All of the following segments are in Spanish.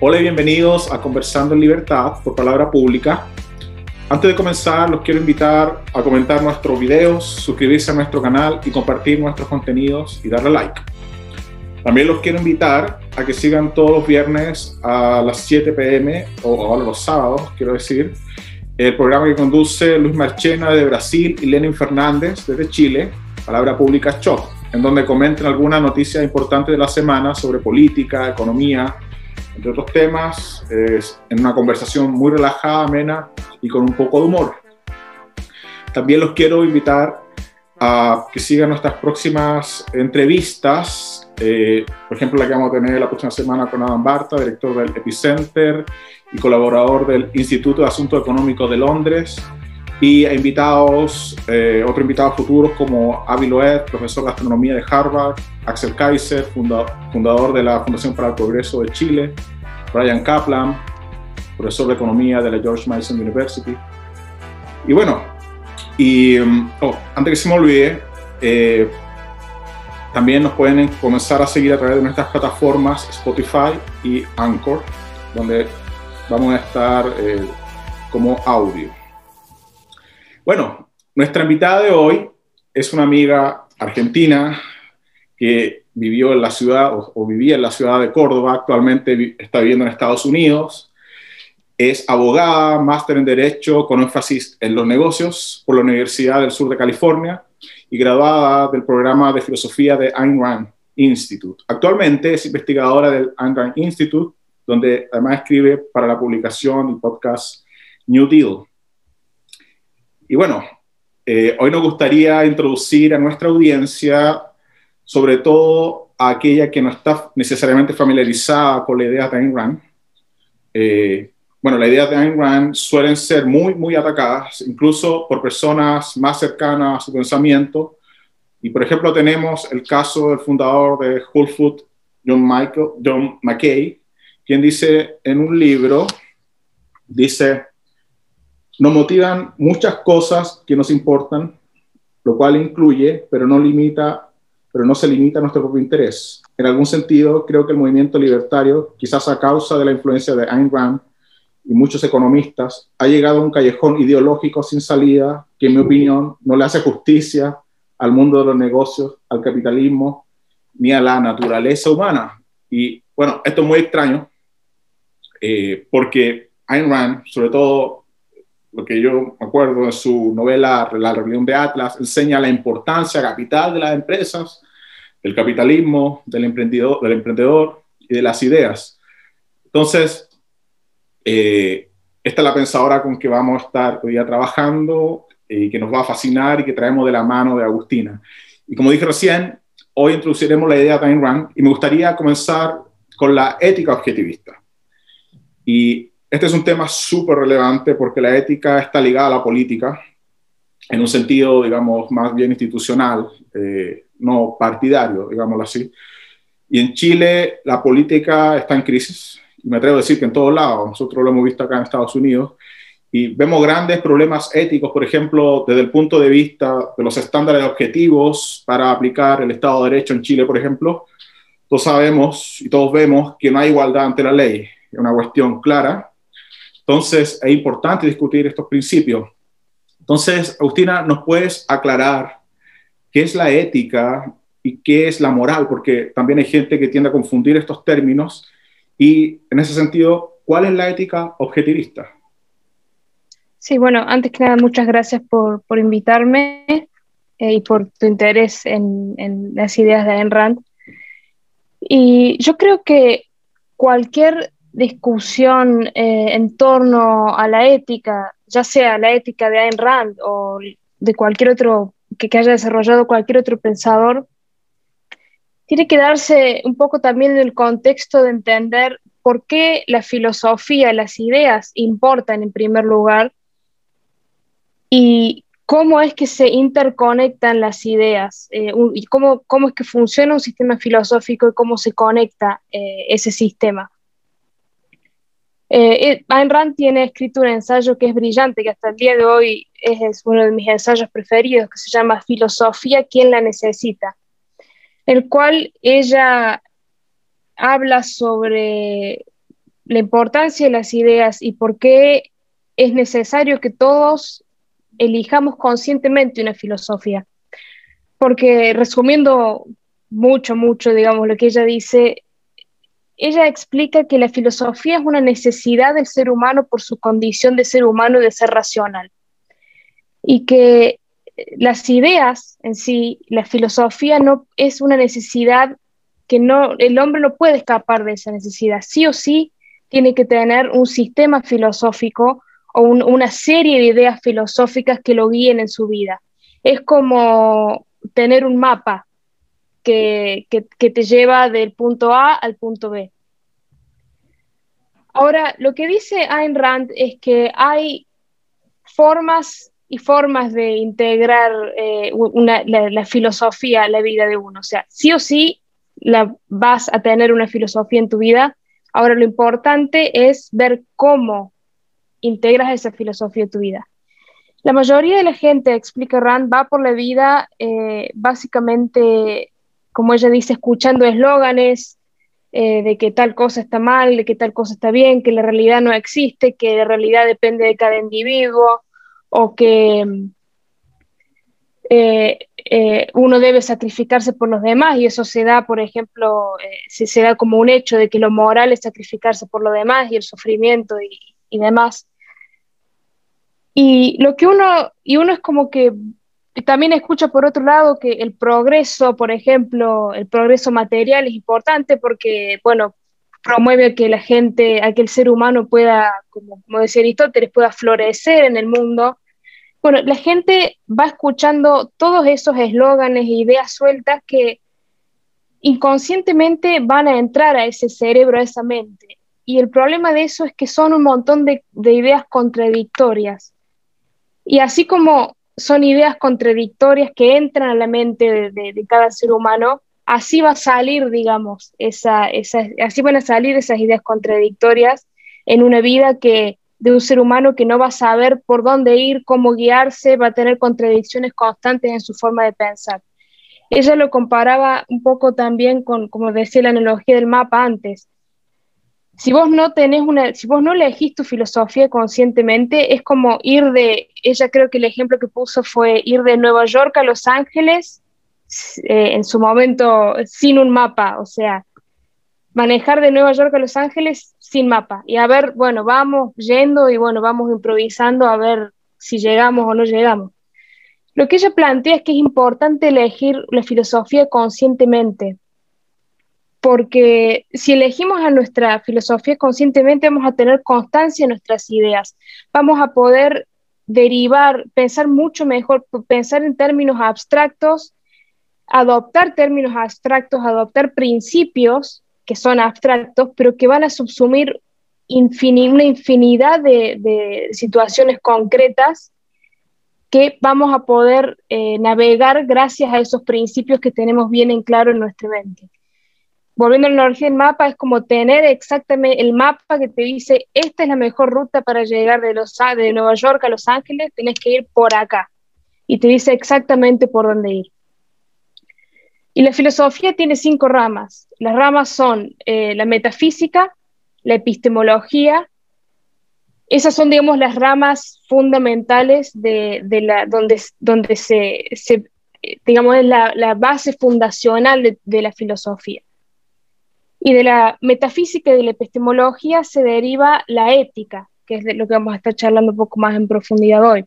Hola y bienvenidos a Conversando en Libertad por Palabra Pública. Antes de comenzar, los quiero invitar a comentar nuestros videos, suscribirse a nuestro canal y compartir nuestros contenidos y darle like. También los quiero invitar a que sigan todos los viernes a las 7 pm o, a los sábados, quiero decir, el programa que conduce Luis Marchena de Brasil y Lenin Fernández desde Chile, Palabra Pública Shock, en donde comentan algunas noticias importantes de la semana sobre política, economía, entre otros temas, en una conversación muy relajada, amena y con un poco de humor. También los quiero invitar a que sigan nuestras próximas entrevistas, eh, por ejemplo la que vamos a tener la próxima semana con Adam Barta, director del Epicenter y colaborador del Instituto de Asuntos Económicos de Londres, y a invitados, eh, otros invitados futuros como Avi Loeb, profesor de astronomía de Harvard, Axel Kaiser, fundador de la Fundación para el Progreso de Chile, Brian Kaplan, profesor de economía de la George Mason University. Y bueno, y mm, oh, antes que se me olvide, eh, también nos pueden comenzar a seguir a través de nuestras plataformas Spotify y Anchor, donde vamos a estar eh, como audio. Bueno, nuestra invitada de hoy es una amiga argentina que vivió en la ciudad o, vivía en la ciudad de Córdoba, actualmente está viviendo en Estados Unidos. Es abogada, máster en Derecho con énfasis en los negocios por la Universidad del Sur de California y graduada del programa de filosofía de Ayn Rand Institute. Actualmente es investigadora del Ayn Rand Institute, donde además escribe para la publicación y podcast New Deal. Y bueno, eh, hoy nos gustaría introducir a nuestra audiencia, sobre todo a aquella que no está necesariamente familiarizada con la idea de Ayn Rand. Eh, bueno, las ideas de Ayn Rand suelen ser muy, muy atacadas, incluso por personas más cercanas a su pensamiento. Y por ejemplo, tenemos el caso del fundador de Whole Foods, John, Michael, John McKay, quien dice en un libro, dice, nos motivan muchas cosas que nos importan, lo cual incluye, pero no limita, pero no se limita a nuestro propio interés. En algún sentido, creo que el movimiento libertario, quizás a causa de la influencia de Ayn Rand y muchos economistas, ha llegado a un callejón ideológico sin salida que, en mi opinión, no le hace justicia al mundo de los negocios, al capitalismo, ni a la naturaleza humana. Y bueno, esto es muy extraño, eh, porque Ayn Rand, sobre todo lo que yo me acuerdo de su novela La rebelión de Atlas, enseña la importancia capital de las empresas, del capitalismo, del emprendedor, del emprendedor y de las ideas. Entonces, eh, esta es la pensadora con que vamos a estar hoy día trabajando y que nos va a fascinar y que traemos de la mano de Agustina. Y como dije recién, hoy introduciremos la idea de Ayn Rand y me gustaría comenzar con la ética objetivista. Y este es un tema súper relevante porque la ética está ligada a la política en un sentido, digamos, más bien institucional, eh, no partidario, digámoslo así. Y en Chile la política está en crisis, y me atrevo a decir que en todos lados, nosotros lo hemos visto acá en Estados Unidos, y vemos grandes problemas éticos, por ejemplo, desde el punto de vista de los estándares objetivos para aplicar el Estado de Derecho en Chile, por ejemplo. Todos sabemos y todos vemos que no hay igualdad ante la ley, es una cuestión clara, entonces, es importante discutir estos principios. Entonces, Agustina, ¿nos puedes aclarar qué es la ética y qué es la moral? Porque también hay gente que tiende a confundir estos términos. Y en ese sentido, ¿cuál es la ética objetivista? Sí, bueno, antes que nada, muchas gracias por, por invitarme eh, y por tu interés en, en las ideas de Ayn Rand. Y yo creo que cualquier discusión eh, en torno a la ética, ya sea la ética de Ayn Rand o de cualquier otro que, haya desarrollado cualquier otro pensador, tiene que darse un poco también en el contexto de entender por qué la filosofía, las ideas importan en primer lugar y cómo es que se interconectan las ideas eh, y cómo, cómo, es que funciona un sistema filosófico y cómo se conecta eh, ese sistema. Eh, eh, Ayn Rand tiene escrito un ensayo que es brillante, que hasta el día de hoy es, uno de mis ensayos preferidos, que se llama Filosofía, ¿quién la necesita? El cual ella habla sobre la importancia de las ideas y por qué es necesario que todos elijamos conscientemente una filosofía. Porque resumiendo mucho, mucho, digamos, lo que ella dice, ella explica que la filosofía es una necesidad del ser humano por su condición de ser humano y de ser racional. Y que las ideas en sí, la filosofía no es una necesidad que no, el hombre no puede escapar de esa necesidad. Sí o sí tiene que tener un sistema filosófico o una serie de ideas filosóficas que lo guíen en su vida. Es como tener un mapa que, te lleva del punto A al punto B. Ahora, lo que dice Ayn Rand es que hay formas y formas de integrar eh, la, filosofía a la vida de uno. O sea, sí o sí vas a tener una filosofía en tu vida. Ahora lo importante es ver cómo integras esa filosofía en tu vida. La mayoría de la gente, explica Rand, va por la vida eh, básicamente, como ella dice, escuchando eslóganes eh, de que tal cosa está mal, de que tal cosa está bien, que la realidad no existe, que la realidad depende de cada individuo o que eh, eh, uno debe sacrificarse por los demás y eso se da, por ejemplo, se, se, da como un hecho de que lo moral es sacrificarse por los demás y el sufrimiento y, y demás. Y lo que uno, y uno es como que también escucha por otro lado que el progreso, por ejemplo, el progreso material es importante porque, bueno, promueve que la gente, que el ser humano pueda, como, como decía Aristóteles, pueda florecer en el mundo. Bueno, la gente va escuchando todos esos eslóganes e ideas sueltas que inconscientemente van a entrar a ese cerebro, a esa mente. Y el problema de eso es que son un montón de, ideas contradictorias. Y así como son ideas contradictorias que entran a la mente de, cada ser humano, así va a salir, digamos, esa, así van a salir esas ideas contradictorias en una vida que de un ser humano que no va a saber por dónde ir, cómo guiarse, va a tener contradicciones constantes en su forma de pensar. Ella lo comparaba un poco también con, como decía la analogía del mapa antes, si vos no tenés una, si vos no elegís tu filosofía conscientemente, es como ir de, ella creo que el ejemplo que puso fue ir de Nueva York a Los Ángeles eh, en su momento sin un mapa, o sea, manejar de Nueva York a Los Ángeles sin mapa y a ver, bueno, vamos yendo y bueno, vamos improvisando a ver si llegamos o no llegamos. Lo que ella plantea es que es importante elegir la filosofía conscientemente, porque si elegimos a nuestra filosofía conscientemente vamos a tener constancia en nuestras ideas, vamos a poder derivar, pensar mucho mejor, pensar en términos abstractos, adoptar términos abstractos, adoptar principios que son abstractos, pero que van a subsumir una infinidad de, situaciones concretas que vamos a poder eh, navegar gracias a esos principios que tenemos bien en claro en nuestra mente volviendo a la analogía del mapa, es como tener exactamente el mapa que te dice, esta es la mejor ruta para llegar de, Nueva York a Los Ángeles, tienes que ir por acá. Y te dice exactamente por dónde ir. Y la filosofía tiene cinco ramas. Las ramas son eh, la metafísica, la epistemología. Esas son, digamos, las ramas fundamentales de, donde, se, se digamos, es la, base fundacional de la filosofía. Y de la metafísica y de la epistemología se deriva la ética, que es de lo que vamos a estar charlando un poco más en profundidad hoy.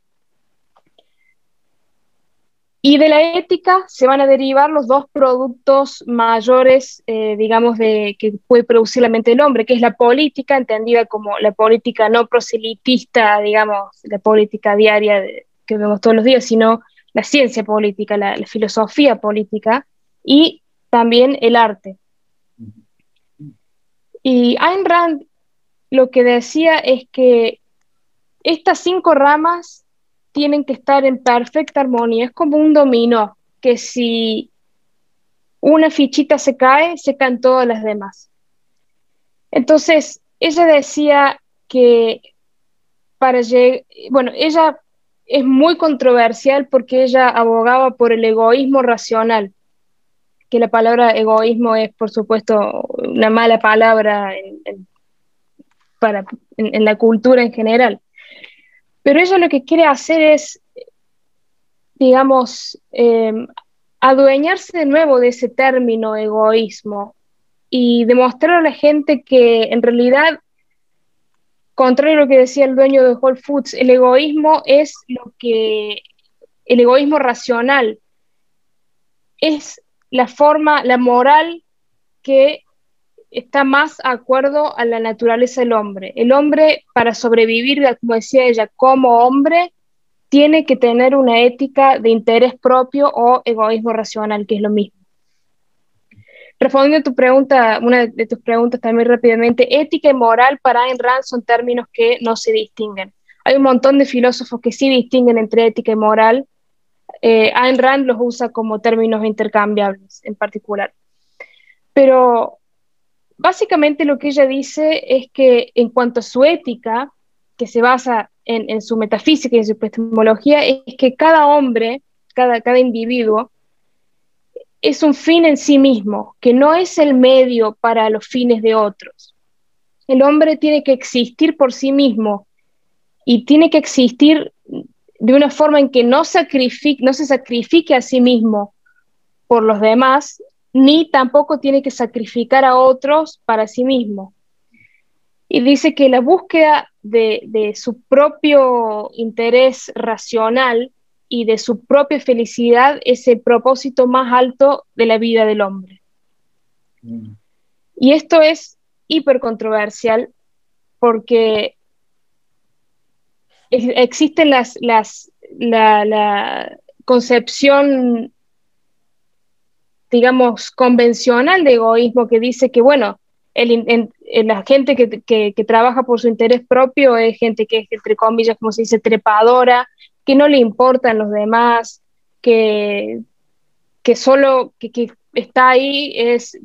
Y de la ética se van a derivar los dos productos mayores, eh, digamos, de, que puede producir la mente del hombre, que es la política, entendida como la política no proselitista, digamos, la política diaria que vemos todos los días, sino la ciencia política, la filosofía política, y también el arte. Y Ayn Rand lo que decía es que estas cinco ramas tienen que estar en perfecta armonía. Es como un dominó, que si una fichita se cae, se caen todas las demás. Entonces, ella decía que para llegar, bueno, ella es muy controversial porque ella abogaba por el egoísmo racional que la palabra egoísmo es, por supuesto, una mala palabra para, en, la cultura en general. Pero ella lo que quiere hacer es, digamos, em, adueñarse de nuevo de ese término egoísmo y demostrar a la gente que en realidad, contrario a lo que decía el dueño de Whole Foods, el egoísmo es lo que, el egoísmo racional es la forma, la moral que está más acuerdo a la naturaleza del hombre. El hombre, para sobrevivir, como decía ella, como hombre, tiene que tener una ética de interés propio o egoísmo racional, que es lo mismo. Respondiendo a tu pregunta, una de tus preguntas también rápidamente, ética y moral para Ayn Rand son términos que no se distinguen. Hay un montón de filósofos que sí distinguen entre ética y moral. Eh, Ayn Rand los usa como términos intercambiables en particular. Pero básicamente lo que ella dice es que en cuanto a su ética, que se basa en, su metafísica y en su epistemología, es que cada hombre, cada, cada individuo, es un fin en sí mismo, que no es el medio para los fines de otros. El hombre tiene que existir por sí mismo y tiene que existir de una forma en que no, no se sacrifique a sí mismo por los demás, ni tampoco tiene que sacrificar a otros para sí mismo. Y dice que la búsqueda de, su propio interés racional y de su propia felicidad es el propósito más alto de la vida del hombre. Mm. Y esto es hiper controversial porque existe las, la, la concepción digamos, convencional de egoísmo que dice que, bueno, el, la gente que, trabaja por su interés propio es gente que es, entre comillas, como se dice, trepadora, que no le importan los demás, que, que solo que, está ahí es,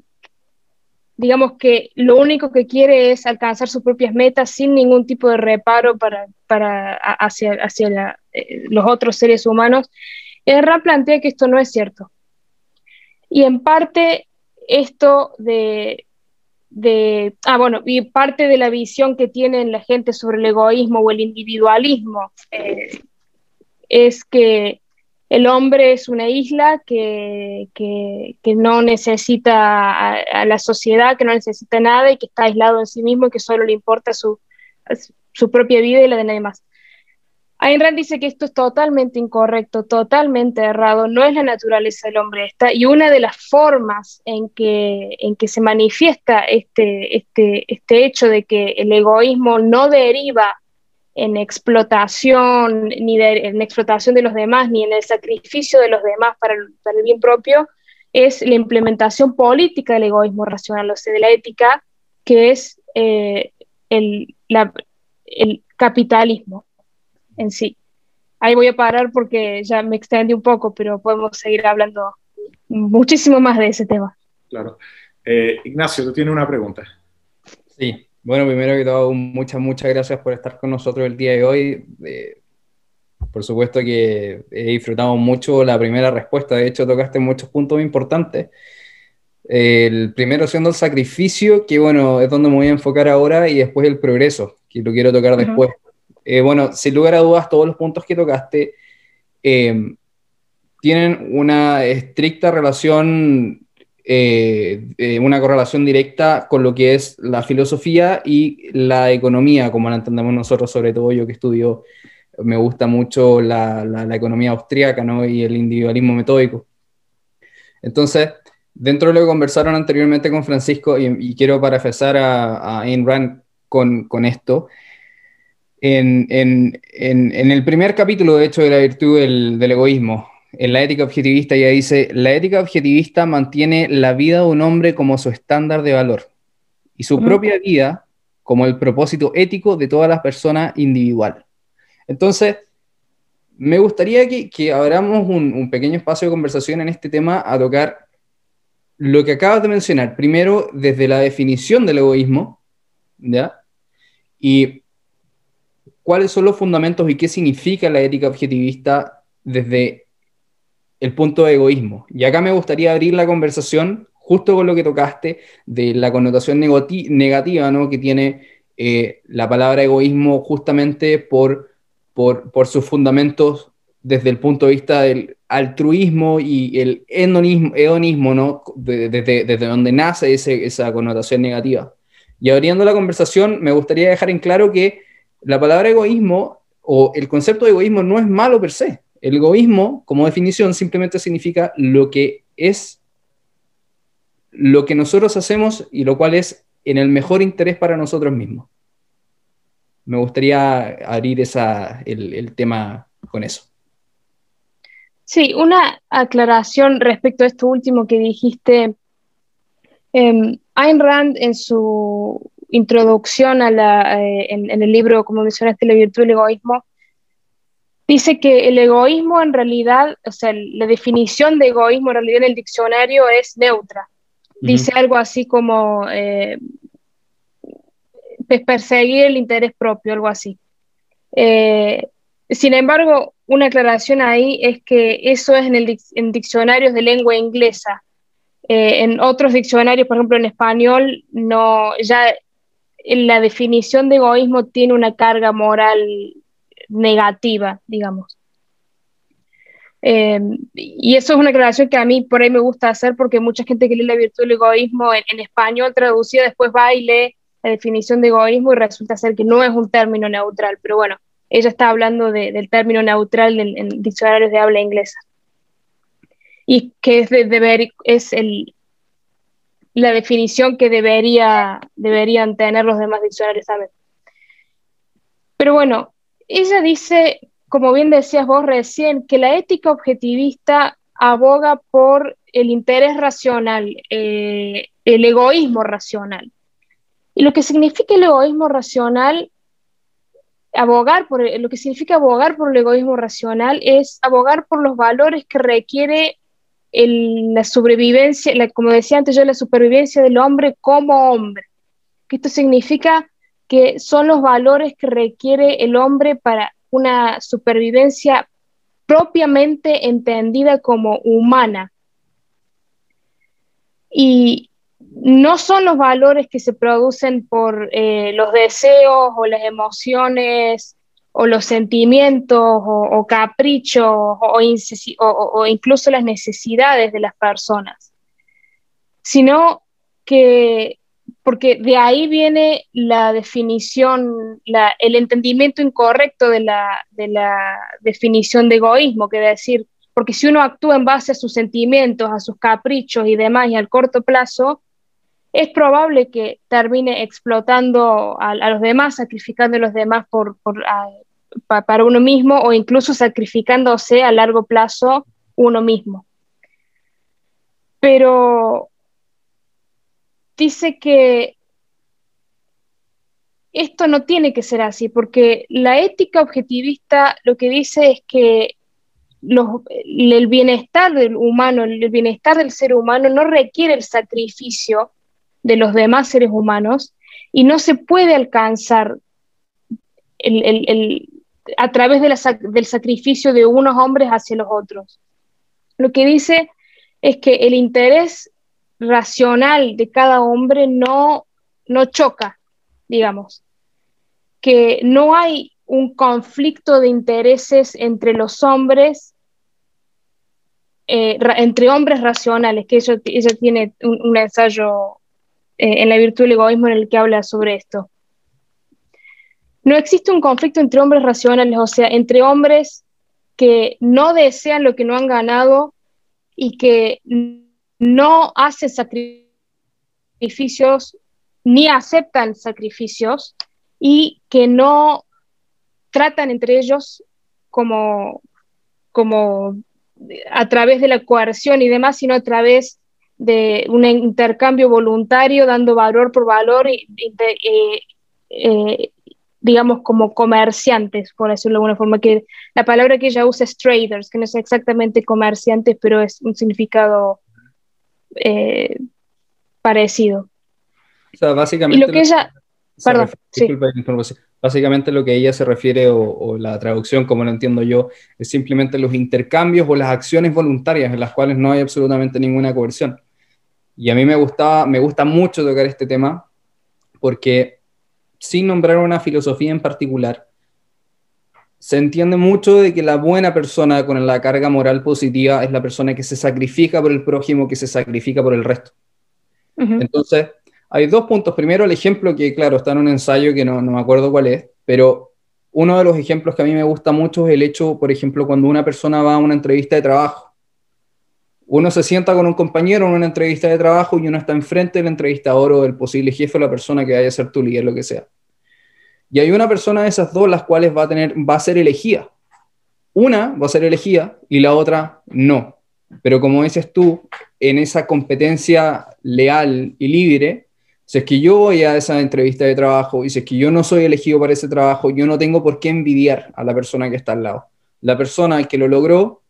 digamos que lo único que quiere es alcanzar sus propias metas sin ningún tipo de reparo para, para hacia, hacia eh, los otros seres humanos. El RAN plantea que esto no es cierto y en parte esto de, ah, bueno, y parte de la visión que tienen la gente sobre el egoísmo o el individualismo eh, es que el hombre es una isla que, no necesita a, la sociedad, que no necesita nada y que está aislado en sí mismo y que solo le importa su, su propia vida y la de nadie más. Ayn Rand dice que esto es totalmente incorrecto, totalmente errado, no es la naturaleza del hombre esta, y una de las formas en que, en que se manifiesta este, este, este hecho de que el egoísmo no deriva en explotación, ni en explotación de los demás, ni en el sacrificio de los demás para el, bien propio, es la implementación política del egoísmo racional, o sea, de la ética, que es eh, el, el capitalismo en sí. Ahí voy a parar porque ya me extendí un poco, pero podemos seguir hablando muchísimo más de ese tema. Claro. Eh, Ignacio, tú tienes una pregunta. Sí, bueno, primero que todo, muchas, muchas gracias por estar con nosotros el día de hoy. Eh, por supuesto que he disfrutado mucho la primera respuesta, de hecho tocaste muchos puntos importantes. El primero siendo el sacrificio, que bueno, es donde me voy a enfocar ahora, y después el progreso, que lo quiero tocar después. Eh, bueno, sin lugar a dudas, todos los puntos que tocaste eh, tienen una estricta relación, eh, una correlación directa con lo que es la filosofía y la economía, como la entendemos nosotros, sobre todo yo que estudio, me gusta mucho la, economía austríaca ¿no? y el individualismo metódico. Entonces, dentro de lo que conversaron anteriormente con Francisco, y, quiero parafesar a, a Ayn Rand con, con esto, en, el primer capítulo, de hecho, de la virtud del, egoísmo, en la ética objetivista, ya dice, la ética objetivista mantiene la vida de un hombre como su estándar de valor y su propia vida como el propósito ético de todas las personas individual. Entonces, me gustaría que, abramos un, un, pequeño espacio de conversación en este tema a tocar lo que acabas de mencionar. Primero, desde la definición del egoísmo, ¿ya? Y cuáles son los fundamentos y qué significa la ética objetivista desde el punto de egoísmo. Y acá me gustaría abrir la conversación justo con lo que tocaste de la connotación negativa ¿no? que tiene eh, la palabra egoísmo justamente por, por, sus fundamentos desde el punto de vista del altruismo y el hedonismo, ¿no? desde, desde donde nace esa connotación negativa. Y abriendo la conversación, me gustaría dejar en claro que la palabra egoísmo o el concepto de egoísmo no es malo per se. El egoísmo, como definición, simplemente significa lo que es lo que nosotros hacemos y lo cual es en el mejor interés para nosotros mismos. Me gustaría abrir el, tema con eso. Sí, una aclaración respecto a esto último que dijiste. Eh, Ayn Rand en su introducción eh, en, el libro, como mencionaste, La virtud del egoísmo, dice que el egoísmo en realidad, o sea, la definición de egoísmo en realidad en el diccionario es neutra. Dice algo así como eh, perseguir el interés propio, algo así. Eh, sin embargo, una aclaración ahí es que eso es en, el, en diccionarios de lengua inglesa. Eh, en otros diccionarios, por ejemplo en español, no, ya la definición de egoísmo tiene una carga moral negativa, digamos. Eh, y eso es una aclaración que a mí por ahí me gusta hacer porque mucha gente que lee la virtud del egoísmo en, español traducida después va y lee la definición de egoísmo y resulta ser que no es un término neutral, pero bueno, ella está hablando del término neutral en, diccionarios de habla inglesa. Y que es, de, deber, es el, la definición que debería, deberían tener los demás diccionarios también. Pero bueno, ella dice como bien decías vos recién, que la ética objetivista aboga por el interés racional, eh, el egoísmo racional. Y lo que significa el egoísmo racional, abogar por lo que significa abogar por el egoísmo racional es abogar por los valores que requiere la sobrevivencia, como decía antes yo, la supervivencia del hombre como hombre. Que esto significa que son los valores que requiere el hombre para una supervivencia propiamente entendida como humana. Y no son los valores que se producen por eh, los deseos o las emociones o los sentimientos o, caprichos o, incluso las necesidades de las personas, sino que porque de ahí viene la definición, el entendimiento incorrecto de la, definición de egoísmo, que decir, porque si uno actúa en base a sus sentimientos, a sus caprichos y demás, y al corto plazo, es probable que termine explotando a, los demás, sacrificando a los demás por, para uno mismo o incluso sacrificándose a largo plazo uno mismo. Pero dice que esto no tiene que ser así, porque la ética objetivista lo que dice es que el bienestar del humano, el bienestar del ser humano no requiere el sacrificio de los demás seres humanos y no se puede alcanzar a través del sacrificio de unos hombres hacia los otros. Lo que dice es que el interés racional de cada hombre no, no choca, digamos, que no hay un conflicto de intereses entre los hombres, eh, entre hombres racionales, que ella, tiene un, ensayo eh, en la virtud del egoísmo en el que habla sobre esto. No existe un conflicto entre hombres racionales, o sea, entre hombres que no desean lo que no han ganado y que no hacen sacrificios ni aceptan sacrificios y que no tratan entre ellos como, como a través de la coerción y demás, sino a través de un intercambio voluntario, dando valor por valor y, eh, digamos, como comerciantes, por decirlo de alguna forma, que la palabra que ella usa es traders, que no es exactamente comerciantes, pero es un significado eh, parecido. O sea, básicamente... lo que ella... Perdón, Básicamente lo que ella se refiere, o, la traducción como lo entiendo yo, es simplemente los intercambios o las acciones voluntarias en las cuales no hay absolutamente ninguna coerción. Y a mí me, gustaba, me gusta mucho tocar este tema porque sin nombrar una filosofía en particular, se entiende mucho de que la buena persona con la carga moral positiva es la persona que se sacrifica por el prójimo, que se sacrifica por el resto. Entonces, hay dos puntos. Primero, el ejemplo que, claro, está en un ensayo que no, no me acuerdo cuál es, pero uno de los ejemplos que a mí me gusta mucho es el hecho, por ejemplo, cuando una persona va a una entrevista de trabajo. Uno se sienta con un compañero en una entrevista de trabajo y uno está enfrente del entrevistador o del posible jefe o la persona que vaya a ser tu líder, lo que sea. Y hay una persona de esas dos las cuales va a, tener, va a ser elegida. Una va a ser elegida y la otra no. Pero como dices tú, en esa competencia leal y libre, si es que yo voy a esa entrevista de trabajo y si es que yo no soy elegido para ese trabajo, yo no tengo por qué envidiar a la persona que está al lado. La persona que lo logró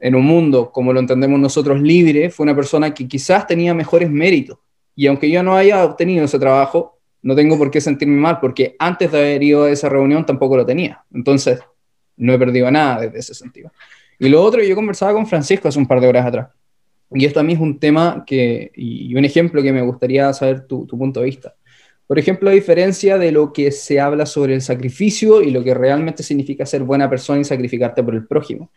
en un mundo, como lo entendemos nosotros, libre, fue una persona que quizás tenía mejores méritos. Y aunque yo no haya obtenido ese trabajo, no tengo por qué sentirme mal, porque antes de haber ido a esa reunión tampoco lo tenía. Entonces, no he perdido nada desde ese sentido. Y lo otro, yo conversaba con Francisco hace un par de horas atrás. Y esto a mí es un tema que, y un ejemplo que me gustaría saber tu, punto de vista. Por ejemplo, a diferencia de lo que se habla sobre el sacrificio y lo que realmente significa ser buena persona y sacrificarte por el prójimo.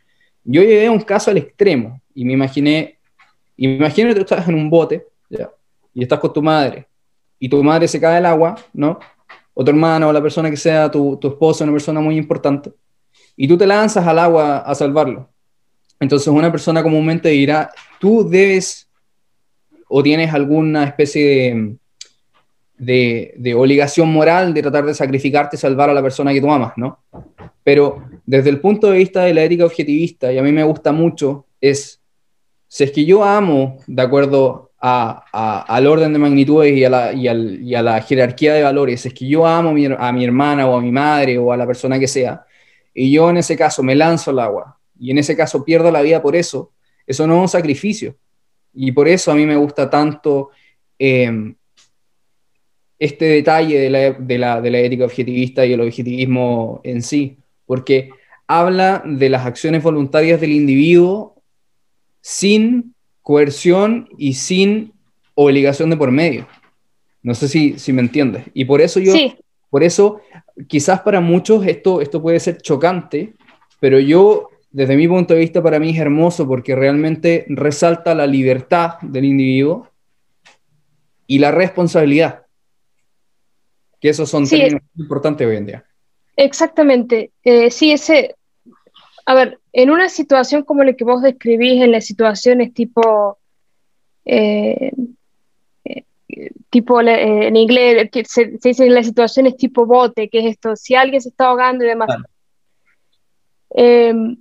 Yo llevé un caso al extremo y me imaginé, imagínate que tú estás en un bote y estás con tu madre y tu madre se cae al agua, ¿no? O tu hermano o la persona que sea, tu, tu esposo, una persona muy importante, y tú te lanzas al agua a salvarlo. Entonces una persona comúnmente dirá, tú debes o tienes alguna especie de, de, obligación moral de tratar de sacrificarte y salvar a la persona que tú amas, ¿no? Pero desde el punto de vista de la ética objetivista, y a mí me gusta mucho, es, si es que yo amo, de acuerdo al orden de magnitudes y a, la, y, y a, la, jerarquía de valores, es que yo amo a mi, hermana o a mi madre o a la persona que sea, y yo en ese caso me lanzo al agua, y en ese caso pierdo la vida por eso, eso no es un sacrificio. Y por eso a mí me gusta tanto em, este detalle de la, de la ética objetivista y el objetivismo en sí, porque habla de las acciones voluntarias del individuo sin coerción y sin obligación de por medio. No sé si, si me entiendes. Y por eso yo, por eso quizás para muchos esto, esto puede ser chocante, pero yo desde mi punto de vista, para mí es hermoso porque realmente resalta la libertad del individuo y la responsabilidad. Que esos son términos muy importantes hoy en día. Exactamente. Eh, sí, ese. A ver, en una situación como la que vos describís, en las situaciones tipo. Eh, eh, tipo en inglés se, se, dice en las situaciones tipo bote, que es esto, si alguien se está ahogando y demás. Em,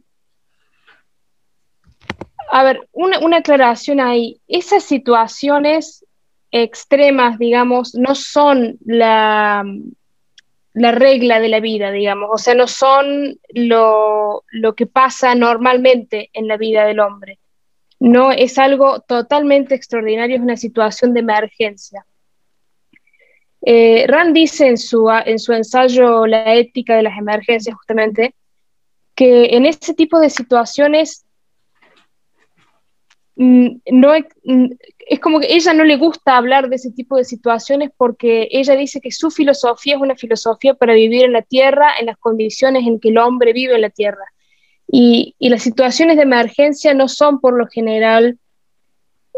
a ver, una, aclaración ahí. Esas situaciones extremas, digamos, no son la, la regla de la vida, digamos, o sea, no son lo, que pasa normalmente en la vida del hombre. No es algo totalmente extraordinario, es una situación de emergencia. Eh, Rand dice en su, en su ensayo La ética de las emergencias, justamente, que en ese tipo de situaciones Mm, no es como que ella no le gusta hablar de ese tipo de situaciones porque ella dice que su filosofía es una filosofía para vivir en la tierra, en las condiciones en que el hombre vive en la tierra. Y, las situaciones de emergencia no son por lo general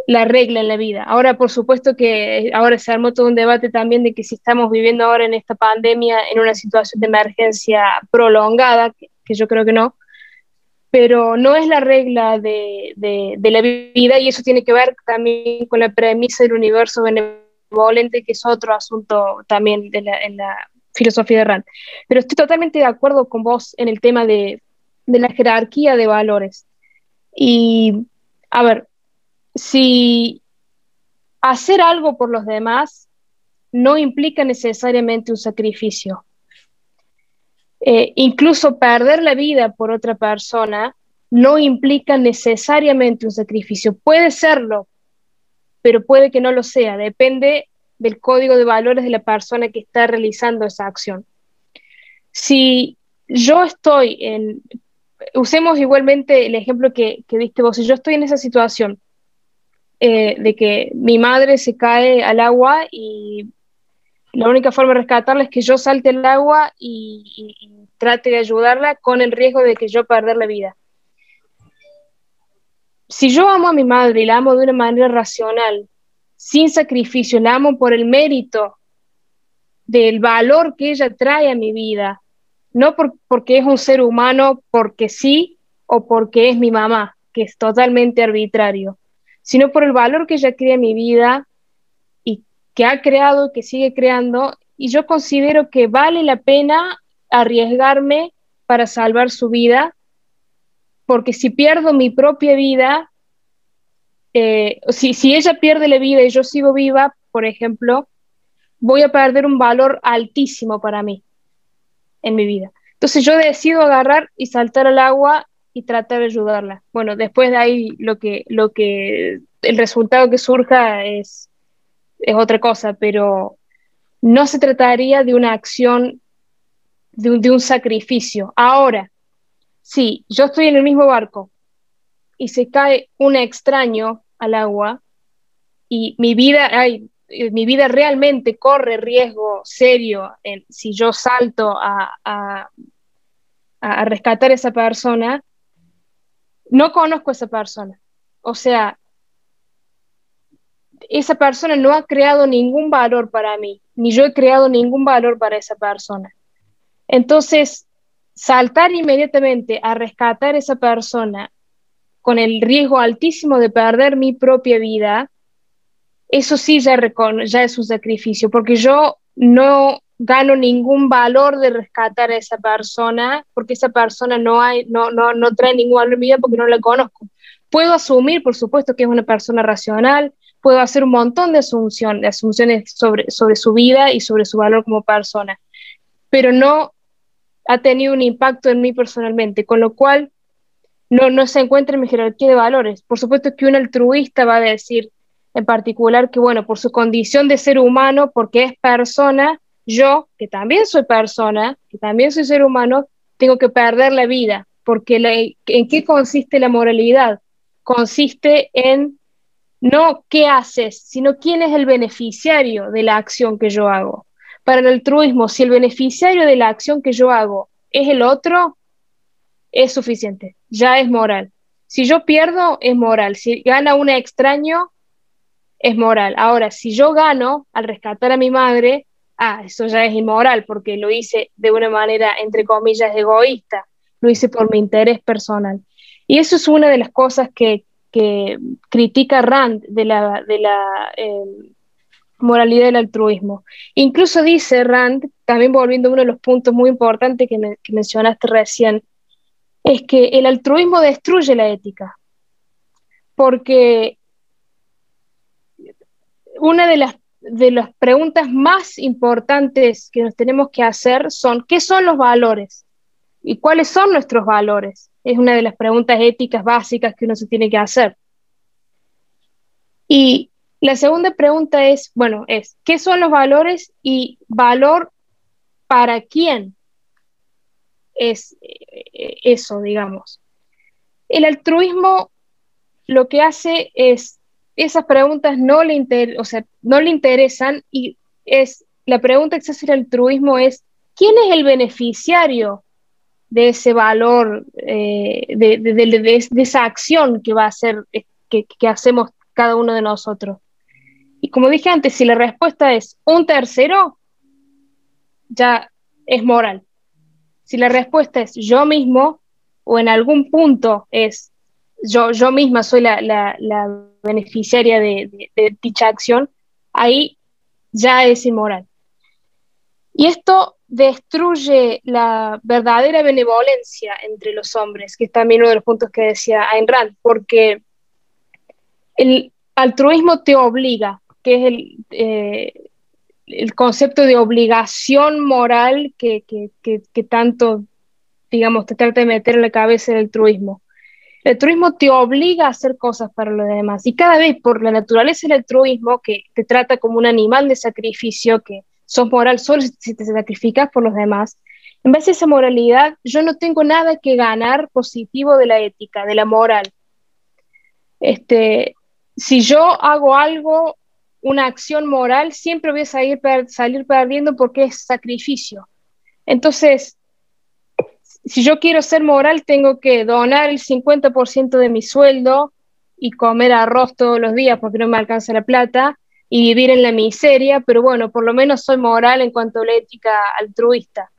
la regla en la vida. Ahora, por supuesto que ahora se armó todo un debate también de que si estamos viviendo ahora en esta pandemia en una situación de emergencia prolongada, que yo creo que no, pero no es la regla de, de, la vida y eso tiene que ver también con la premisa del universo benevolente, que es otro asunto también de en la filosofía de Rand. Pero estoy totalmente de acuerdo con vos en el tema de, de la jerarquía de valores. Y, a ver, si hacer algo por los demás no implica necesariamente un sacrificio, eh, incluso perder la vida por otra persona no implica necesariamente un sacrificio. Puede serlo, pero puede que no lo sea. Depende del código de valores de la persona que está realizando esa acción. Si yo estoy en, usemos igualmente el ejemplo que, que diste vos, si yo estoy en esa situación eh, de que mi madre se cae al agua y la única forma de rescatarla es que yo salte el agua y, trate de ayudarla con el riesgo de que yo perder la vida. Si yo amo a mi madre y la amo de una manera racional, sin sacrificio, la amo por el mérito del valor que ella trae a mi vida, no porque es un ser humano, porque sí o porque es mi mamá, que es totalmente arbitrario, sino por el valor que ella crea en mi vida que ha creado que sigue creando. Y yo considero que vale la pena arriesgarme para salvar su vida, porque si pierdo mi propia vida, eh, si, si ella pierde la vida y yo sigo viva, por ejemplo, voy a perder un valor altísimo para mí en mi vida. Entonces yo decido agarrar y saltar al agua y tratar de ayudarla. Bueno, después de ahí lo que, lo que, el resultado que surja es, es otra cosa, pero no se trataría de una acción, de un, sacrificio. Ahora, si yo estoy en el mismo barco y se cae un extraño al agua y mi vida, ay, mi vida realmente corre riesgo serio si yo salto a, a, a, rescatar a esa persona, no conozco a esa persona. O sea, esa persona no ha creado ningún valor para mí, ni yo he creado ningún valor para esa persona. Entonces, saltar inmediatamente a rescatar a esa persona con el riesgo altísimo de perder mi propia vida, eso sí ya, ya es un sacrificio, porque yo no gano ningún valor de rescatar a esa persona, porque esa persona no, hay, no, no, no trae ningún valor en mi vida porque no la conozco. Puedo asumir, por supuesto, que es una persona racional, puedo hacer un montón de, asunción, de asunciones sobre, sobre su vida y sobre su valor como persona, pero no ha tenido un impacto en mí personalmente, con lo cual no, no se encuentra en mi jerarquía de valores. Por supuesto que un altruista va a decir, en particular que, bueno, por su condición de ser humano, porque es persona, yo, que también soy persona, que también soy ser humano, tengo que perder la vida, porque ¿en qué consiste la moralidad? Consiste en no qué haces, sino quién es el beneficiario de la acción que yo hago. Para el altruismo, si el beneficiario de la acción que yo hago es el otro, es suficiente, ya es moral. Si yo pierdo, es moral. Si gana un extraño, es moral. Ahora, si yo gano al rescatar a mi madre, ah, eso ya es inmoral porque lo hice de una manera, entre comillas, egoísta, lo hice por mi interés personal. Y eso es una de las cosas que, critica Rand de la, de la em, moralidad del altruismo. Incluso dice Rand, también volviendo a uno de los puntos muy importantes que, que mencionaste recién, es que el altruismo destruye la ética, porque una de las, de las preguntas más importantes que nos tenemos que hacer son, ¿qué son los valores? ¿Y cuáles son nuestros valores? Es una de las preguntas éticas básicas que uno se tiene que hacer. Y la segunda pregunta es, bueno, es, ¿qué son los valores y valor para quién es eh, eso, digamos? El altruismo lo que hace es esas preguntas no le, o sea, no le interesan y es la pregunta que se hace el altruismo es ¿quién es el beneficiario de ese valor, eh, de, esa acción que va a ser, eh, que, que hacemos cada uno de nosotros? Y como dije antes, si la respuesta es un tercero, ya es moral. Si la respuesta es yo mismo, o en algún punto es yo, yo misma soy la, beneficiaria de, dicha acción, ahí ya es inmoral. Y esto destruye la verdadera benevolencia entre los hombres, que es también uno de los puntos que decía Ayn Rand, porque el altruismo te obliga, que es el, eh, el concepto de obligación moral que, que, tanto, digamos, te trata de meter en la cabeza el altruismo. El altruismo te obliga a hacer cosas para los demás y cada vez por la naturaleza del altruismo que te trata como un animal de sacrificio, que sos moral solo si te sacrificas por los demás, en base a esa moralidad yo no tengo nada que ganar positivo de la ética, de la moral. Este, si yo hago algo una acción moral, siempre voy a salir, salir perdiendo porque es sacrificio. Entonces, si yo quiero ser moral, tengo que donar el 50% de mi sueldo y comer arroz todos los días porque no me alcanza la plata y vivir en la miseria, pero bueno, por lo menos soy moral en cuanto a la ética altruista.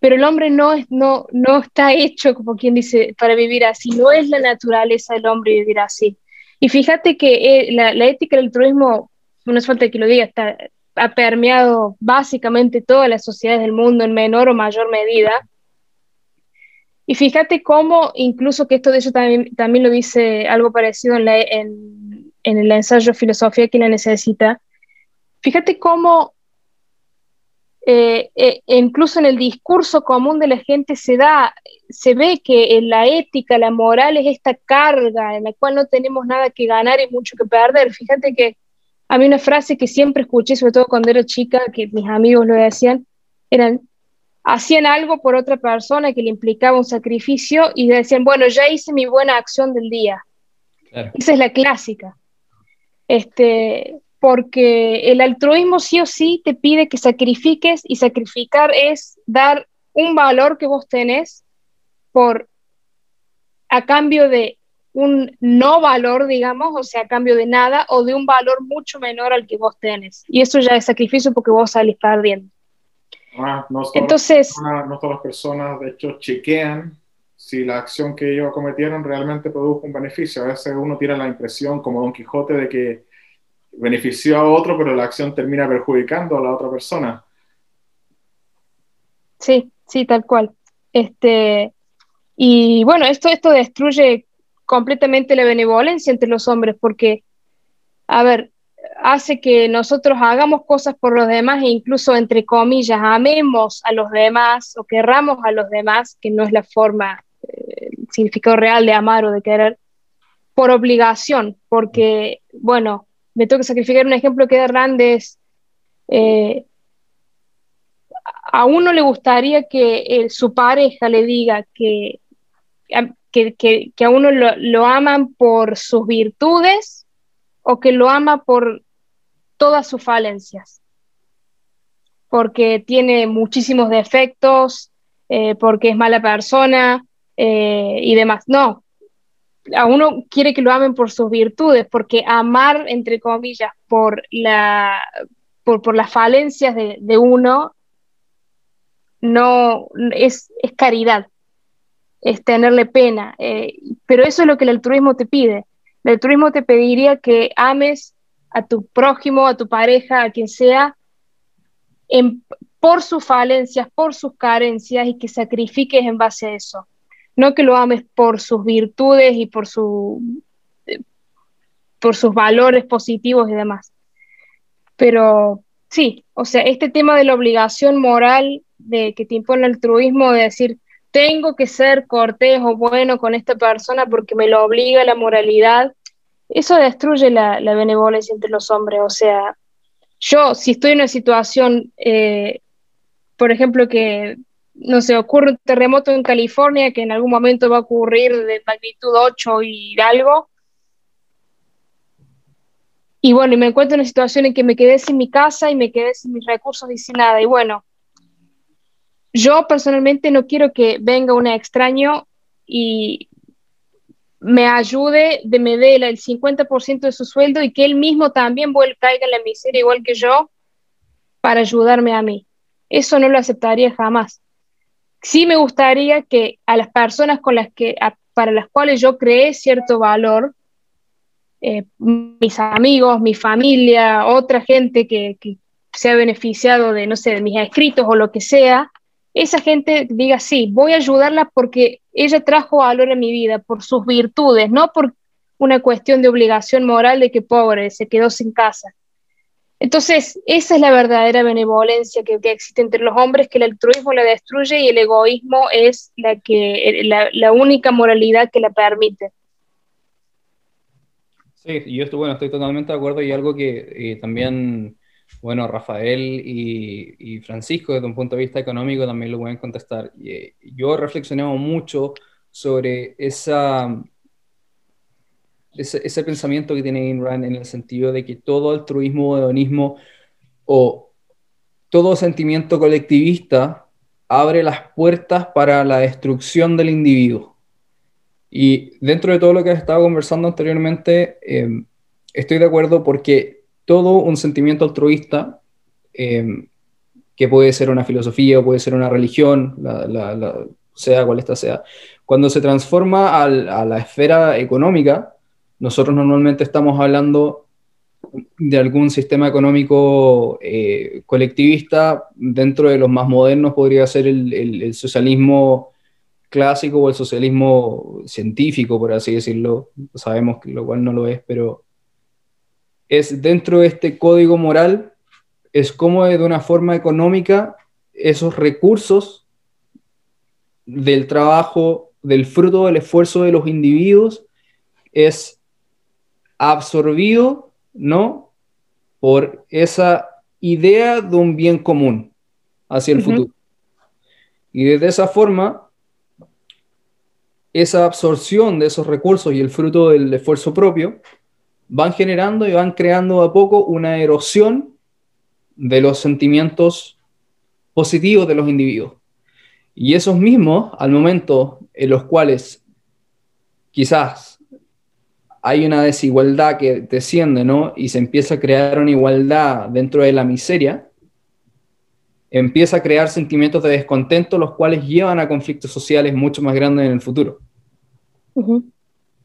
Pero el hombre no, es, no, no está hecho, como quien dice, para vivir así, no es la naturaleza del hombre vivir así. Y fíjate que eh, la, ética del altruismo, no es falta que lo diga, está, ha permeado básicamente todas las sociedades del mundo en menor o mayor medida. Y fíjate cómo, incluso que esto de eso también, también lo dice algo parecido en, en, en el ensayo Filosofía que la necesita, fíjate cómo eh, eh, incluso en el discurso común de la gente se da, se ve que la ética, la moral es esta carga en la cual no tenemos nada que ganar y mucho que perder. Fíjate que a mí una frase que siempre escuché, sobre todo cuando era chica, que mis amigos lo decían, eran, hacían algo por otra persona que le implicaba un sacrificio y decían, bueno, ya hice mi buena acción del día. Esa es la clásica. Este, porque el altruismo sí o sí te pide que sacrifiques y sacrificar es dar un valor que vos tenés por a cambio de un no valor, digamos, o sea, a cambio de nada, o de un valor mucho menor al que vos tenés. Y eso ya es sacrificio porque vos salís perdiendo. Ah, no Entonces, no todas las personas, de hecho, chequean si la acción que ellos cometieron realmente produjo un beneficio. A veces uno tiene la impresión, como Don Quijote, de que benefició a otro, pero la acción termina perjudicando a la otra persona. Sí, sí, tal cual. Este, y bueno, esto, esto destruye completamente la benevolencia entre los hombres, porque, a ver, hace que nosotros hagamos cosas por los demás e incluso, entre comillas, amemos a los demás o querramos a los demás, que no es la forma, el significado real de amar o de querer, por obligación, porque, bueno, me tengo que sacrificar un ejemplo que de Randes. Eh, a uno le gustaría que su pareja le diga que, que, a uno lo, lo, aman por sus virtudes o que lo ama por todas sus falencias, porque tiene muchísimos defectos, eh, porque es mala persona eh, y demás. No, a uno quiere que lo amen por sus virtudes, porque amar, entre comillas, por, la, por, las falencias de, uno, no es, es, caridad, es tenerle pena. Eh, pero eso es lo que el altruismo te pide. El altruismo te pediría que ames a tu prójimo, a tu pareja, a quien sea, por sus falencias, por sus carencias y que sacrifiques en base a eso no que lo ames por sus virtudes y por, su, por sus valores positivos y demás. Pero sí, o sea, este tema de la obligación moral de que te impone el altruismo, de decir, tengo que ser cortés o bueno con esta persona porque me lo obliga la moralidad, eso destruye la, benevolencia entre los hombres. O sea, yo si estoy en una situación, eh, por ejemplo, que no sé, ocurre un terremoto en California que en algún momento va a ocurrir de magnitud 8 y algo. Y bueno, y me encuentro en una situación en que me quedé sin mi casa y me quedé sin mis recursos y sin nada. Y bueno, yo personalmente no quiero que venga un extraño y me ayude, de me dé el 50% de su sueldo y que él mismo también caiga en la miseria igual que yo para ayudarme a mí. Eso no lo aceptaría jamás sí me gustaría que a las personas con las que, para las cuales yo creé cierto valor, eh, mis amigos, mi familia, otra gente que, se ha beneficiado de, no sé, de mis escritos o lo que sea, esa gente diga, sí, voy a ayudarla porque ella trajo valor a mi vida, por sus virtudes, no por una cuestión de obligación moral de que pobre, se quedó sin casa. Entonces, esa es la verdadera benevolencia que, existe entre los hombres, que el altruismo la destruye y el egoísmo es la, que, la, única moralidad que la permite. Sí, yo estoy, bueno, estoy totalmente de acuerdo y algo que eh, también, bueno, Rafael y, Francisco, desde un punto de vista económico, también lo pueden contestar. Eh, yo he reflexionado mucho sobre esa ese, pensamiento que tiene Ayn Rand en el sentido de que todo altruismo o hedonismo o todo sentimiento colectivista abre las puertas para la destrucción del individuo. Y dentro de todo lo que estado conversando anteriormente, em, estoy de acuerdo porque todo un sentimiento altruista, em, que puede ser una filosofía o puede ser una religión, sea cual esta sea, cuando se transforma a la esfera económica, nosotros normalmente estamos hablando de algún sistema económico eh, colectivista, dentro de los más modernos podría ser el, socialismo clásico o el socialismo científico, por así decirlo. Sabemos que lo cual no lo es, pero es dentro de este código moral, es como de una forma económica esos recursos del trabajo, del fruto del esfuerzo de los individuos, es absorbido ¿no? Por esa idea de un bien común hacia el futuro. Y de esa forma, esa absorción de esos recursos y el fruto del esfuerzo propio van generando y van creando a poco una erosión de los sentimientos positivos de los individuos. Y esos mismos, al momento en los cuales quizás hay una desigualdad que desciende, ¿no? Y se empieza a crear una igualdad dentro de la miseria, empieza a crear sentimientos de descontento, los cuales llevan a conflictos sociales mucho más grandes en el futuro.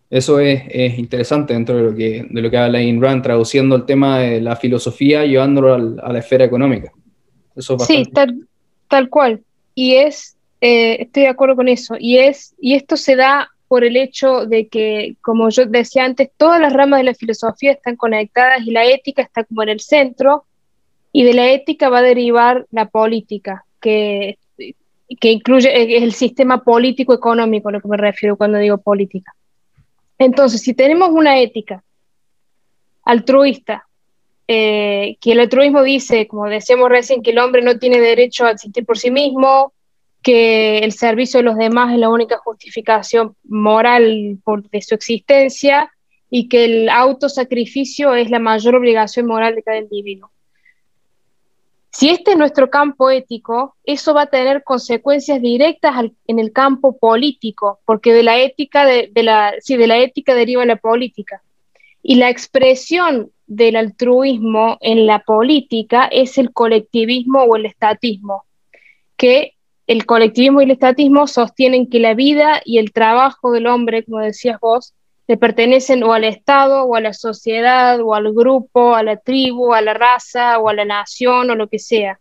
Eso es, interesante dentro de lo, que, de lo que habla Ayn Rand, traduciendo el tema de la filosofía, llevándolo a la esfera económica. sí, tal, cual. Y es, eh, estoy de acuerdo con eso. Y, es, y esto se da por el hecho de que, como yo decía antes, todas las ramas de la filosofía están conectadas y la ética está como en el centro, y de la ética va a derivar la política, que, que incluye el sistema político-económico, a lo que me refiero cuando digo política. Entonces, si tenemos una ética altruista, eh, que el altruismo dice, como decíamos recién, que el hombre no tiene derecho a existir por sí mismo, que el servicio de los demás es la única justificación moral de su existencia y que el autosacrificio es la mayor obligación moral de cada individuo. Si este es nuestro campo ético, eso va a tener consecuencias directas en el campo político, porque de la ética de, la, de la ética deriva la política. Y la expresión del altruismo en la política es el colectivismo o el estatismo, que el colectivismo y el estatismo sostienen que la vida y el trabajo del hombre, como decías vos, le pertenecen o al Estado, o a la sociedad, o al grupo, a la tribu, a la raza, o a la nación, o lo que sea.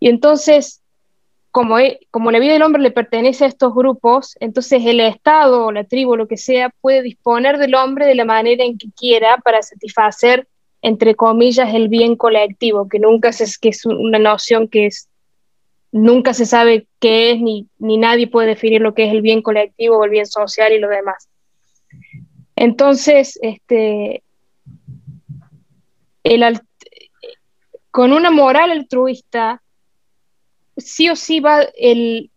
Y entonces, como, e, la vida del hombre le pertenece a estos grupos, entonces el Estado, o la tribu, o lo que sea, puede disponer del hombre de la manera en que quiera para satisfacer, entre comillas, el bien colectivo, que nunca es, que es una noción que es nunca se sabe qué es, ni, nadie puede definir lo que es el bien colectivo o el bien social y lo demás. Entonces, este, el, con una moral altruista, sí o sí va el,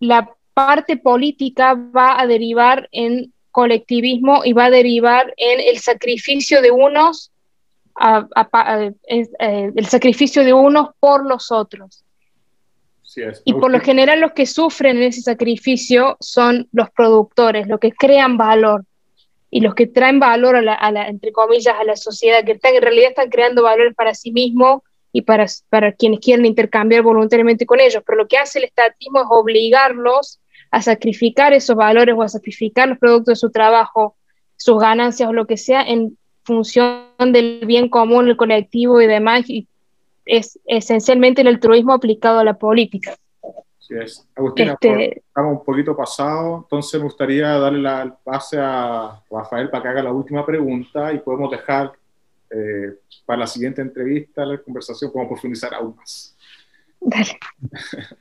la parte política va a derivar en colectivismo y va a derivar en el sacrificio de unos, eh, el sacrificio de unos por los otros. Y por lo general los que sufren en ese sacrificio son los productores, los que crean valor y los que traen valor a la, entre comillas, a la sociedad, que están, en realidad están creando valores para sí mismos y para, para quienes quieren intercambiar voluntariamente con ellos. Pero lo que hace el estatismo es obligarlos a sacrificar esos valores o a sacrificar los productos de su trabajo, sus ganancias o lo que sea en función del bien común, el colectivo y demás, y es esencialmente el altruismo aplicado a la política. Sí es. Agustina, este, estamos un poquito pasados, entonces me gustaría darle la pase a Rafael para que haga la última pregunta y podemos dejar eh, para la siguiente entrevista, la conversación, podemos profundizar aún más. Dale.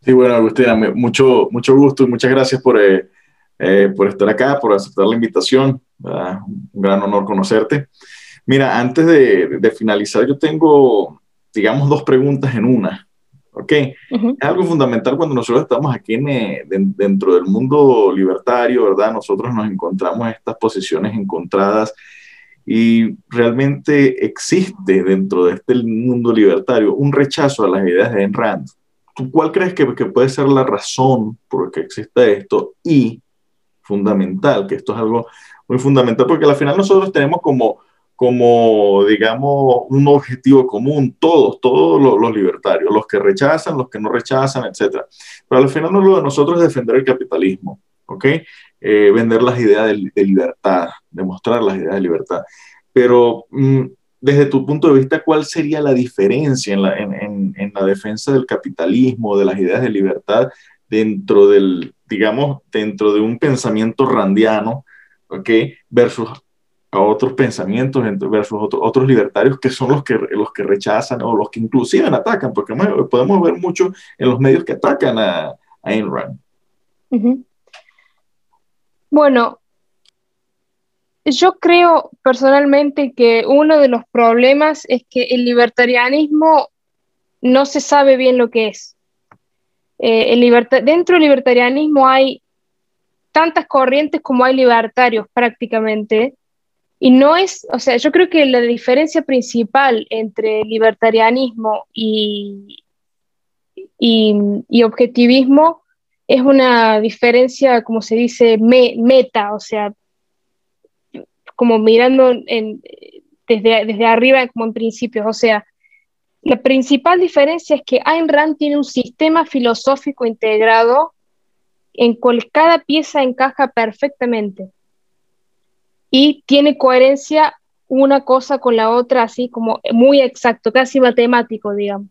Sí, bueno, Agustina, mucho, mucho gusto y muchas gracias por, eh, eh, por estar acá, por aceptar la invitación. Un gran honor conocerte. Mira, antes de, de finalizar, yo tengo digamos, dos preguntas en una. ¿ok? Es algo fundamental cuando nosotros estamos aquí en, eh, dentro del mundo libertario, ¿verdad? Nosotros nos encontramos en estas posiciones encontradas y realmente existe dentro de este mundo libertario un rechazo a las ideas de Ayn Rand. ¿Tú cuál crees que, que puede ser la razón por la que existe esto? Y fundamental, que esto es algo muy fundamental, porque al final nosotros tenemos como, como digamos, un objetivo común, todos, todos los, libertarios, los que rechazan, los que no rechazan, etc. Pero al final lo de nosotros es defender el capitalismo, ¿ok? Eh, vender las ideas de, libertad, demostrar las ideas de libertad. Pero mm, desde tu punto de vista, ¿cuál sería la diferencia en la, en, en, la defensa del capitalismo, de las ideas de libertad, dentro del, digamos, dentro de un pensamiento randiano, ¿ok? Versus a otros pensamientos, versus otros libertarios que son los que, los que rechazan o los que inclusive atacan, porque podemos ver mucho en los medios que atacan a, a Ayn Rand. Bueno, yo creo personalmente que uno de los problemas es que el libertarianismo no se sabe bien lo que es. Eh, el dentro del libertarianismo hay tantas corrientes como hay libertarios prácticamente, y no es, o sea, yo creo que la diferencia principal entre libertarianismo y, y objetivismo es una diferencia, como se dice, meta, o sea, como mirando desde, desde arriba como en principios. O sea, la principal diferencia es que Ayn Rand tiene un sistema filosófico integrado en cual cada pieza encaja perfectamente y tiene coherencia una cosa con la otra, así como muy exacto, casi matemático, digamos.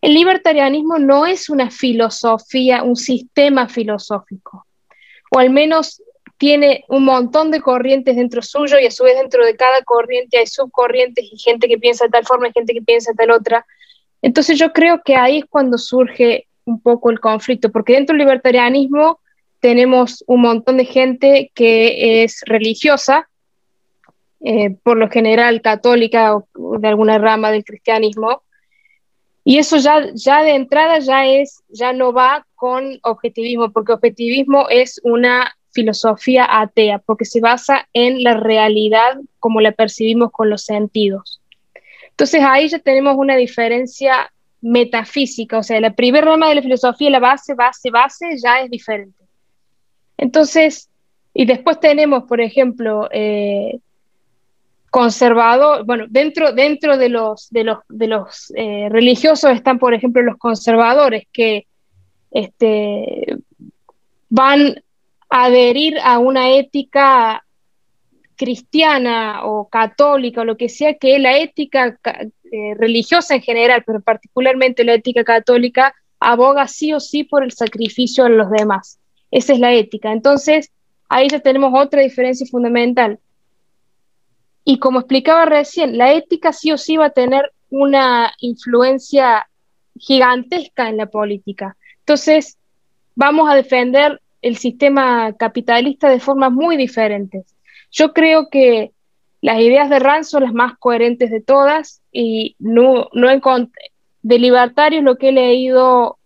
El libertarianismo no es una filosofía, un sistema filosófico, o al menos tiene un montón de corrientes dentro suyo y a su vez dentro de cada corriente hay subcorrientes y gente que piensa de tal forma y gente que piensa de tal otra. Entonces yo creo que ahí es cuando surge un poco el conflicto, porque dentro del libertarianismo tenemos un montón de gente que es religiosa, eh, por lo general católica o de alguna rama del cristianismo, y eso ya, ya de entrada ya, es, ya no va con objetivismo, porque objetivismo es una filosofía atea, porque se basa en la realidad como la percibimos con los sentidos. Entonces ahí ya tenemos una diferencia metafísica, o sea, la primera rama de la filosofía, la base, base, base, ya es diferente. Entonces, y después tenemos, por ejemplo, eh, bueno, dentro, dentro de los, de los, de los eh, religiosos están, por ejemplo, los conservadores que este, van a adherir a una ética cristiana o católica o lo que sea, que la ética eh, religiosa en general, pero particularmente la ética católica, aboga sí o sí por el sacrificio de los demás. Esa es la ética. Entonces, ahí ya tenemos otra diferencia fundamental y como explicaba recién, la ética sí o sí va a tener una influencia gigantesca en la política. Entonces, vamos a defender el sistema capitalista de formas muy diferentes. Yo creo que las ideas de Rand son las más coherentes de todas y no, no de libertarios lo que he leído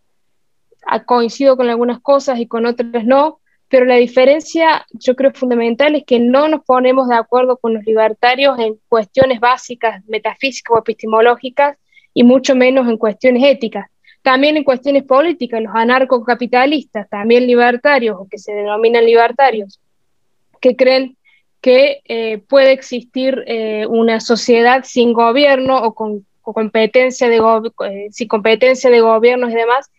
coincido con algunas cosas y con otras no, pero la diferencia yo creo fundamental es que no nos ponemos de acuerdo con los libertarios en cuestiones básicas, metafísicas o epistemológicas, y mucho menos en cuestiones éticas. También en cuestiones políticas, los anarcocapitalistas, también libertarios o que se denominan libertarios, que creen que eh, puede existir eh, una sociedad sin gobierno o con, competencia de eh, sin competencia de gobiernos y demás,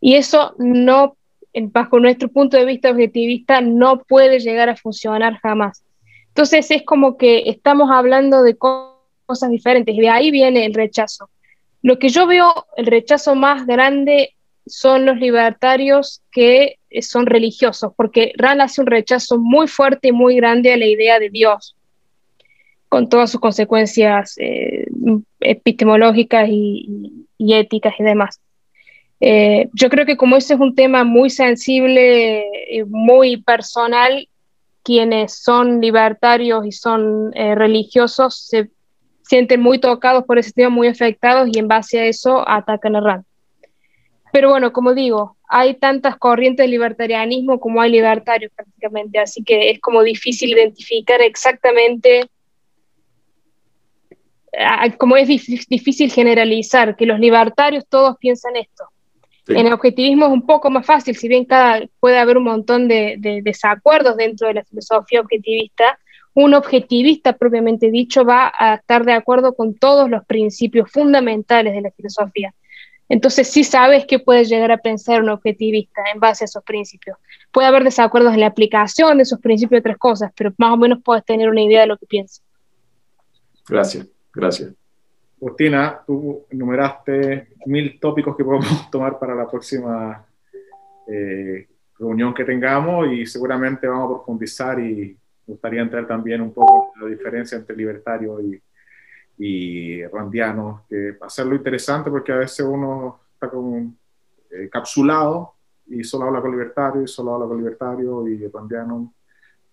y eso no bajo nuestro punto de vista objetivista, no puede llegar a funcionar jamás. Entonces es como que estamos hablando de cosas diferentes y de ahí viene el rechazo. Lo que yo veo, el rechazo más grande son los libertarios que son religiosos, porque Rand hace un rechazo muy fuerte y muy grande a la idea de Dios, con todas sus consecuencias eh, epistemológicas y éticas y demás. Eh, yo creo que como ese es un tema muy sensible y muy personal, quienes son libertarios y son eh, religiosos se sienten muy tocados por ese tema, muy afectados y en base a eso atacan a RAND. pero bueno, como digo, hay tantas corrientes de libertarianismo como hay libertarios prácticamente, así que es como difícil identificar exactamente, como es difícil generalizar, que los libertarios todos piensan esto. En el objetivismo es un poco más fácil, si bien cada, puede haber un montón de, de desacuerdos dentro de la filosofía objetivista, un objetivista propiamente dicho va a estar de acuerdo con todos los principios fundamentales de la filosofía. Entonces sí sabes que puedes llegar a pensar un objetivista en base a esos principios. Puede haber desacuerdos en la aplicación de esos principios y otras cosas, pero más o menos puedes tener una idea de lo que piensas. Gracias, gracias. Agustina, tú enumeraste mil tópicos que podemos tomar para la próxima eh, reunión que tengamos y seguramente vamos a profundizar y gustaría entrar también un poco en la diferencia entre libertario y, y randianos, que hacerlo interesante porque a veces uno está como eh, y solo habla con libertario y solo habla con libertario y randiano.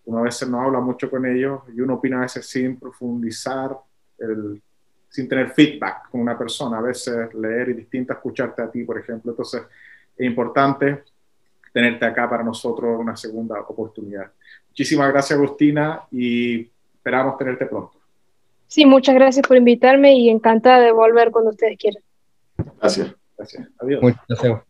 Uno a veces no habla mucho con ellos y uno opina a veces sin profundizar, el, sin tener feedback con una persona. A veces leer y distinto escucharte a ti, por ejemplo. Entonces es importante tenerte acá para nosotros una segunda oportunidad. Muchísimas gracias, Agustina, y esperamos tenerte pronto. Sí, muchas gracias por invitarme y encantada de volver cuando ustedes quieran. Gracias. Gracias. Adiós. Muchas gracias.